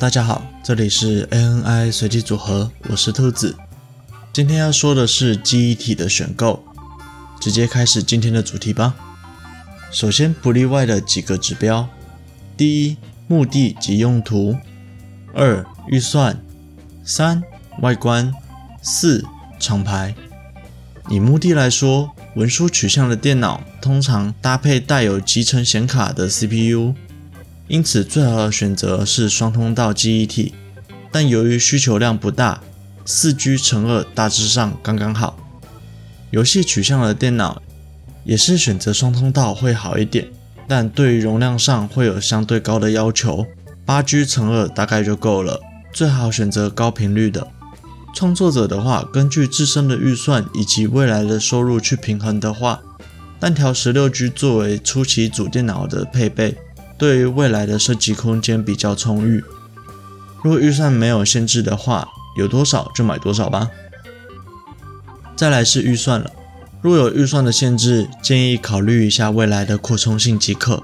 大家好，这里是 ANI 随机组合，我是兔子。今天要说的是记忆体的选购，直接开始今天的主题吧。首先不例外的几个指标：第一，目的及用途；二，预算；三，外观；四，厂牌。以目的来说，文书取向的电脑通常搭配带有集成显卡的 CPU。因此，最好的选择是双通道记忆体，但由于需求量不大，四 G 乘二大致上刚刚好。游戏取向的电脑也是选择双通道会好一点，但对于容量上会有相对高的要求，八 G 乘二大概就够了。最好选择高频率的。创作者的话，根据自身的预算以及未来的收入去平衡的话，单条十六 G 作为初期主电脑的配备。对于未来的设计空间比较充裕。若预算没有限制的话，有多少就买多少吧。再来是预算了，若有预算的限制，建议考虑一下未来的扩充性即可。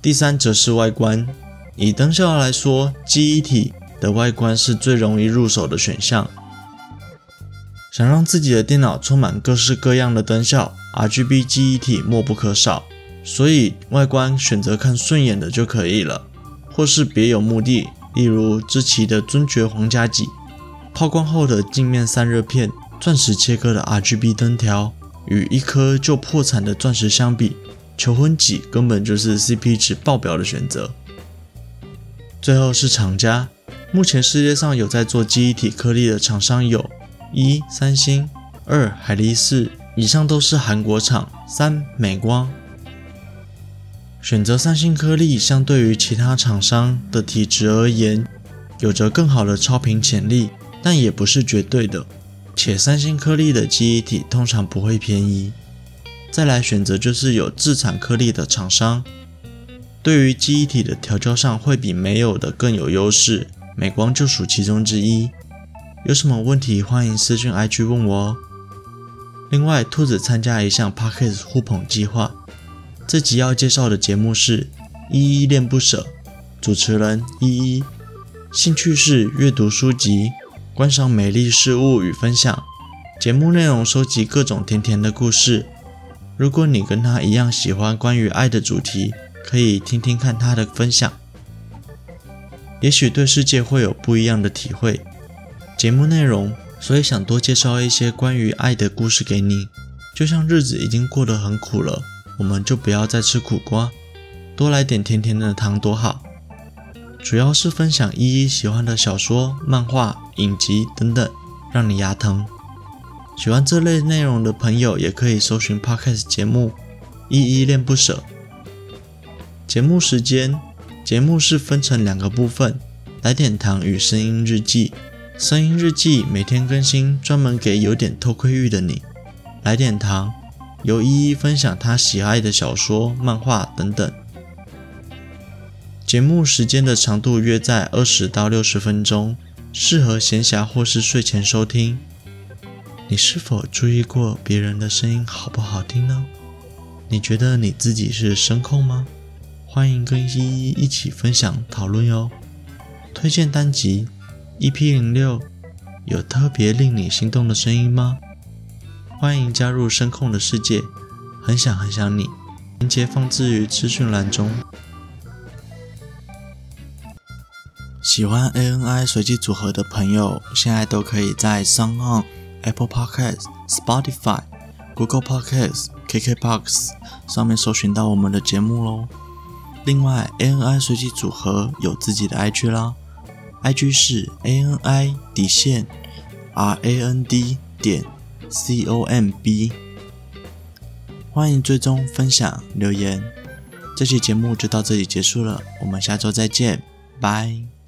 第三则是外观，以灯效来说，记忆体的外观是最容易入手的选项。想让自己的电脑充满各式各样的灯效，RGB 记忆体莫不可少。所以外观选择看顺眼的就可以了，或是别有目的，例如之奇的尊爵皇家戟，抛光后的镜面散热片，钻石切割的 RGB 灯条，与一颗就破产的钻石相比，求婚戟根本就是 CP 值爆表的选择。最后是厂家，目前世界上有在做记忆体颗粒的厂商有：一、三星；二、海力士。以上都是韩国厂；三、美光。选择三星颗粒，相对于其他厂商的体质而言，有着更好的超频潜力，但也不是绝对的。且三星颗粒的记忆体通常不会便宜。再来选择就是有自产颗粒的厂商，对于记忆体的调教上会比没有的更有优势。美光就属其中之一。有什么问题欢迎私讯 IG 问我哦。另外，兔子参加一项 Podcast 互捧计划。这集要介绍的节目是《依依恋不舍》，主持人依依，兴趣是阅读书籍、观赏美丽事物与分享。节目内容收集各种甜甜的故事。如果你跟他一样喜欢关于爱的主题，可以听听看他的分享，也许对世界会有不一样的体会。节目内容，所以想多介绍一些关于爱的故事给你。就像日子已经过得很苦了。我们就不要再吃苦瓜，多来点甜甜的糖多好。主要是分享依依喜欢的小说、漫画、影集等等，让你牙疼。喜欢这类内容的朋友也可以搜寻 Podcast 节目《依依恋不舍》。节目时间，节目是分成两个部分：来点糖与声音日记。声音日记每天更新，专门给有点偷窥欲的你。来点糖。由依依分享她喜爱的小说、漫画等等。节目时间的长度约在二十到六十分钟，适合闲暇或是睡前收听。你是否注意过别人的声音好不好听呢？你觉得你自己是声控吗？欢迎跟依依一起分享讨论哟。推荐单集 EP 零六，有特别令你心动的声音吗？欢迎加入声控的世界，很想很想你，链接放置于资讯栏中。喜欢 ANI 随机组合的朋友，现在都可以在 s o n g On、Apple Podcasts、Spotify、Google Podcasts、KKBox 上面搜寻到我们的节目喽。另外，ANI 随机组合有自己的 IG 啦，IG 是 ANI 底线 RAND 点。COMB，欢迎追踪、分享、留言。这期节目就到这里结束了，我们下周再见，拜。